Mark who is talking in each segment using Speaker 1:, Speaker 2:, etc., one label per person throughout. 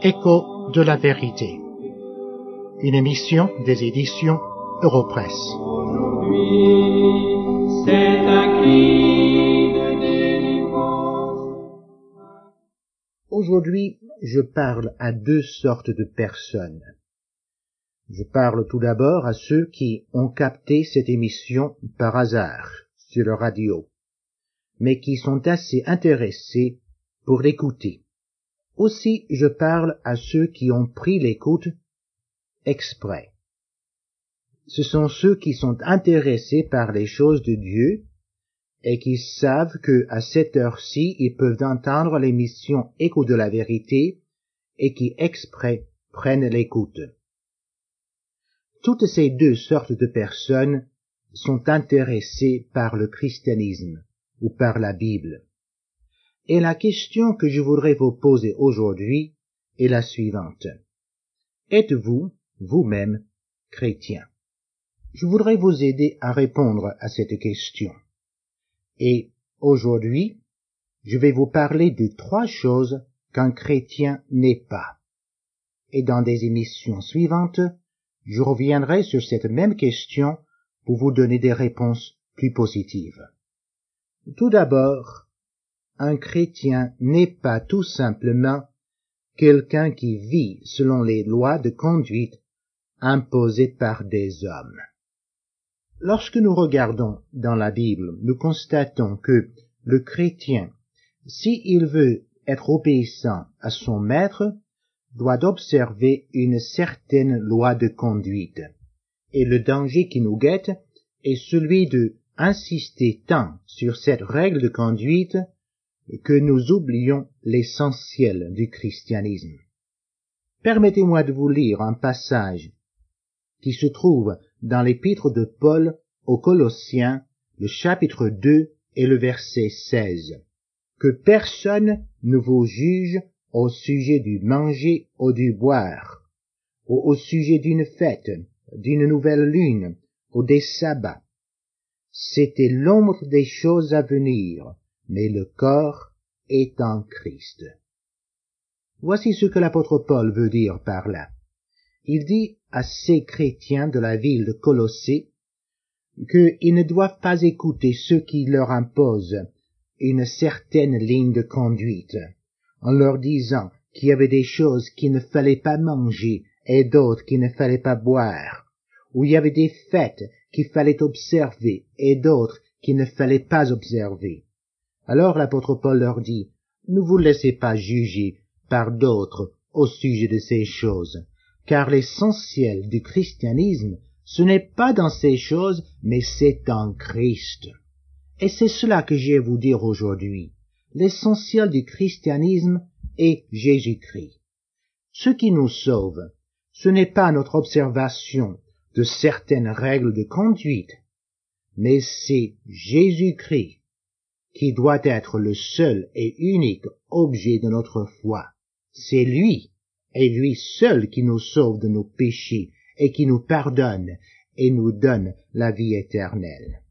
Speaker 1: Écho de la vérité. Une émission des éditions Europresse.
Speaker 2: Aujourd'hui, c'est un cri de délivrance.
Speaker 1: Aujourd'hui, je parle à deux sortes de personnes. Je parle tout d'abord à ceux qui ont capté cette émission par hasard sur le radio, mais qui sont assez intéressés pour l'écouter. Aussi, je parle à ceux qui ont pris l'écoute exprès. Ce sont ceux qui sont intéressés par les choses de Dieu et qui savent que à cette heure-ci ils peuvent entendre l'émission Écho de la vérité et qui exprès prennent l'écoute. Toutes ces deux sortes de personnes sont intéressées par le christianisme ou par la Bible. Et la question que je voudrais vous poser aujourd'hui est la suivante. Êtes-vous, vous-même, chrétien? Je voudrais vous aider à répondre à cette question. Et aujourd'hui, je vais vous parler de trois choses qu'un chrétien n'est pas. Et dans des émissions suivantes, je reviendrai sur cette même question pour vous donner des réponses plus positives. Tout d'abord, un chrétien n'est pas tout simplement quelqu'un qui vit selon les lois de conduite imposées par des hommes. Lorsque nous regardons dans la Bible, nous constatons que le chrétien, s'il veut être obéissant à son maître, doit observer une certaine loi de conduite. Et le danger qui nous guette est celui de insister tant sur cette règle de conduite que nous oublions l'essentiel du christianisme. Permettez-moi de vous lire un passage qui se trouve dans l'épître de Paul aux Colossiens, le chapitre 2 et le verset 16. Que personne ne vous juge au sujet du manger ou du boire, ou au sujet d'une fête, d'une nouvelle lune, ou des sabbats. C'était l'ombre des choses à venir, mais le corps est en Christ. Voici ce que l'apôtre Paul veut dire par là. Il dit à ces chrétiens de la ville de Colossée qu'ils ne doivent pas écouter ceux qui leur imposent une certaine ligne de conduite, en leur disant qu'il y avait des choses qu'il ne fallait pas manger et d'autres qu'il ne fallait pas boire, où il y avait des fêtes qu'il fallait observer et d'autres qu'il ne fallait pas observer. Alors l'apôtre Paul leur dit, ne vous laissez pas juger par d'autres au sujet de ces choses, car l'essentiel du christianisme, ce n'est pas dans ces choses, mais c'est en Christ. Et c'est cela que j'ai à vous dire aujourd'hui. L'essentiel du christianisme est Jésus-Christ. Ce qui nous sauve, ce n'est pas notre observation de certaines règles de conduite, mais c'est Jésus-Christ qui doit être le seul et unique objet de notre foi. C'est lui, et lui seul qui nous sauve de nos péchés et qui nous pardonne et nous donne la vie éternelle.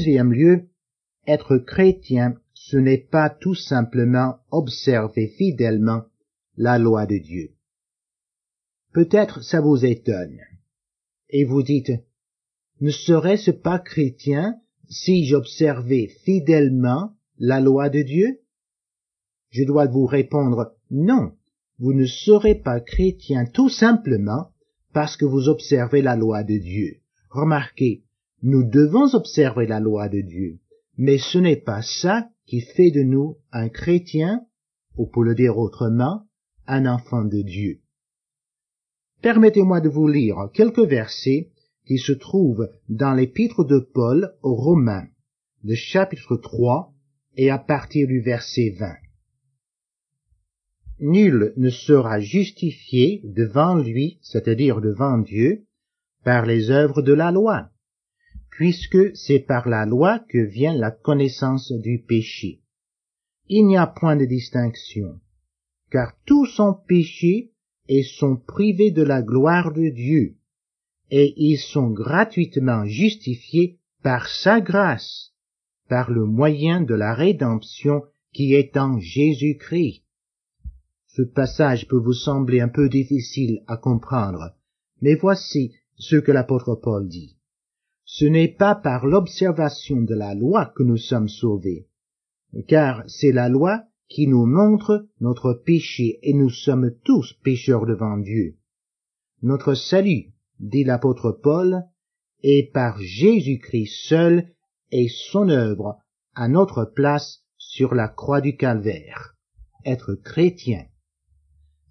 Speaker 1: Deuxième lieu, être chrétien, ce n'est pas tout simplement observer fidèlement la loi de Dieu. Peut-être ça vous étonne. Et vous dites, ne serait-ce pas chrétien si j'observais fidèlement la loi de Dieu? Je dois vous répondre non, vous ne serez pas chrétien tout simplement parce que vous observez la loi de Dieu. Remarquez, nous devons observer la loi de Dieu, mais ce n'est pas ça qui fait de nous un chrétien, ou pour le dire autrement, un enfant de Dieu. Permettez-moi de vous lire quelques versets qui se trouvent dans l'épître de Paul aux Romains, le chapitre 3 et à partir du verset 20. Nul ne sera justifié devant lui, c'est-à-dire devant Dieu, par les œuvres de la loi, puisque c'est par la loi que vient la connaissance du péché. Il n'y a point de distinction, car tous sont péchés et sont privés de la gloire de Dieu, et ils sont gratuitement justifiés par sa grâce, par le moyen de la rédemption qui est en Jésus-Christ. Ce passage peut vous sembler un peu difficile à comprendre, mais voici ce que l'apôtre Paul dit. Ce n'est pas par l'observation de la loi que nous sommes sauvés, car c'est la loi qui nous montre notre péché et nous sommes tous pécheurs devant Dieu. Notre salut, dit l'apôtre Paul, est par Jésus-Christ seul et son œuvre à notre place sur la croix du calvaire. Être chrétien,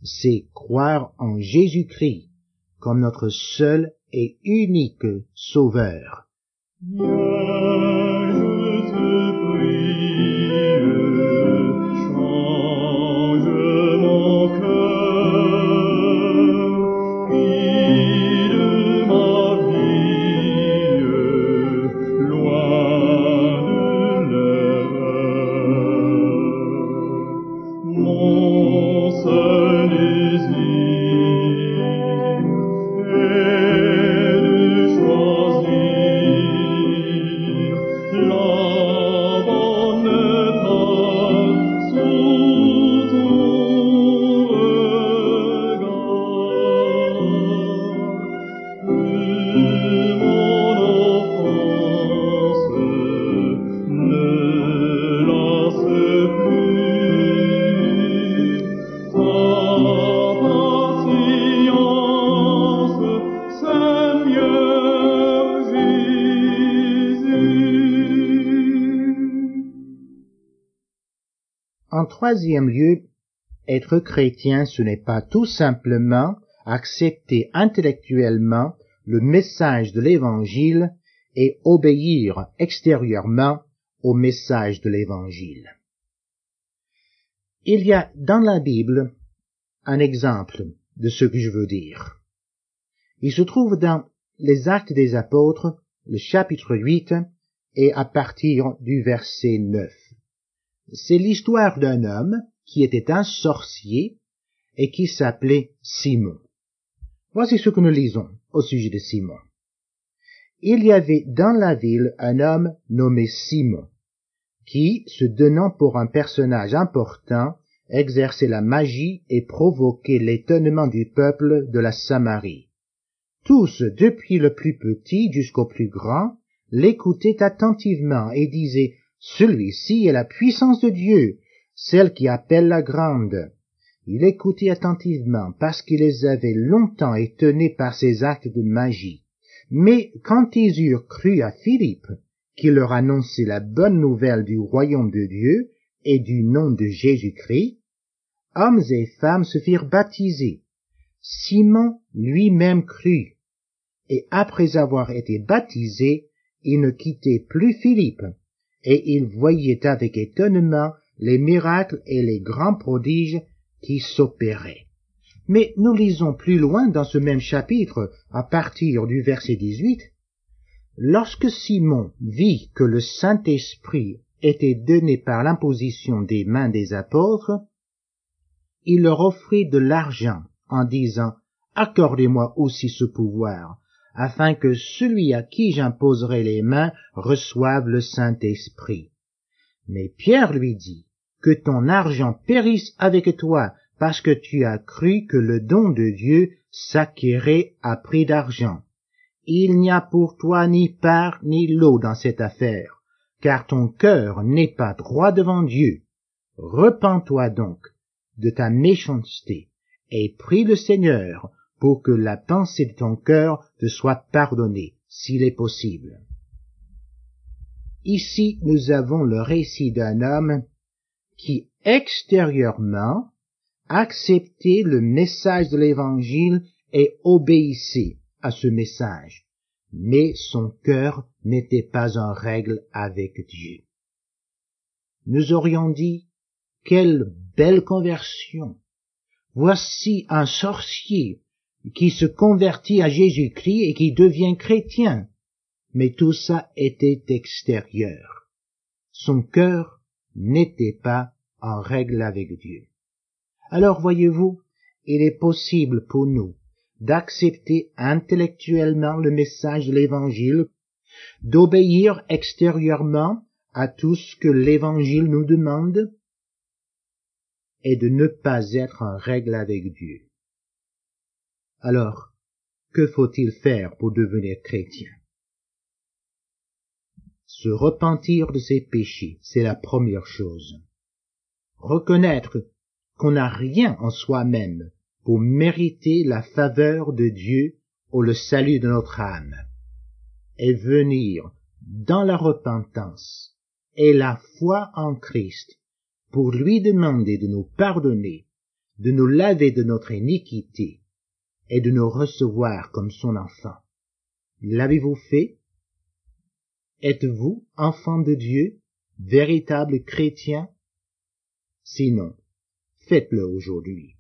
Speaker 1: c'est croire en Jésus-Christ comme notre seul et unique Sauveur. Troisième lieu, être chrétien, ce n'est pas tout simplement accepter intellectuellement le message de l'Évangile et obéir extérieurement au message de l'Évangile. Il y a dans la Bible un exemple de ce que je veux dire. Il se trouve dans les Actes des Apôtres, le chapitre 8, et à partir du verset 9 c'est l'histoire d'un homme qui était un sorcier et qui s'appelait Simon. Voici ce que nous lisons au sujet de Simon. Il y avait dans la ville un homme nommé Simon, qui, se donnant pour un personnage important, exerçait la magie et provoquait l'étonnement du peuple de la Samarie. Tous, depuis le plus petit jusqu'au plus grand, l'écoutaient attentivement et disaient celui-ci est la puissance de Dieu, celle qui appelle la grande. Il écoutait attentivement parce qu'il les avait longtemps étonnés par ses actes de magie. Mais quand ils eurent cru à Philippe, qui leur annonçait la bonne nouvelle du royaume de Dieu et du nom de Jésus-Christ, hommes et femmes se firent baptiser. Simon lui-même crut. Et après avoir été baptisé, il ne quittait plus Philippe, et il voyait avec étonnement les miracles et les grands prodiges qui s'opéraient. Mais nous lisons plus loin dans ce même chapitre, à partir du verset 18, Lorsque Simon vit que le Saint-Esprit était donné par l'imposition des mains des apôtres, il leur offrit de l'argent en disant, Accordez-moi aussi ce pouvoir, afin que celui à qui j'imposerai les mains reçoive le Saint-Esprit. Mais Pierre lui dit, que ton argent périsse avec toi, parce que tu as cru que le don de Dieu s'acquérait à prix d'argent. Il n'y a pour toi ni part ni lot dans cette affaire, car ton cœur n'est pas droit devant Dieu. Repends-toi donc de ta méchanceté et prie le Seigneur pour que la pensée de ton cœur te soit pardonnée, s'il est possible. Ici, nous avons le récit d'un homme qui extérieurement acceptait le message de l'évangile et obéissait à ce message, mais son cœur n'était pas en règle avec Dieu. Nous aurions dit, quelle belle conversion. Voici un sorcier qui se convertit à Jésus-Christ et qui devient chrétien. Mais tout ça était extérieur. Son cœur n'était pas en règle avec Dieu. Alors voyez-vous, il est possible pour nous d'accepter intellectuellement le message de l'Évangile, d'obéir extérieurement à tout ce que l'Évangile nous demande, et de ne pas être en règle avec Dieu. Alors, que faut-il faire pour devenir chrétien? Se repentir de ses péchés, c'est la première chose. Reconnaître qu'on n'a rien en soi-même pour mériter la faveur de Dieu ou le salut de notre âme, et venir dans la repentance et la foi en Christ pour lui demander de nous pardonner, de nous laver de notre iniquité et de nous recevoir comme son enfant. L'avez-vous fait? Êtes-vous enfant de Dieu, véritable chrétien? Sinon, faites-le aujourd'hui.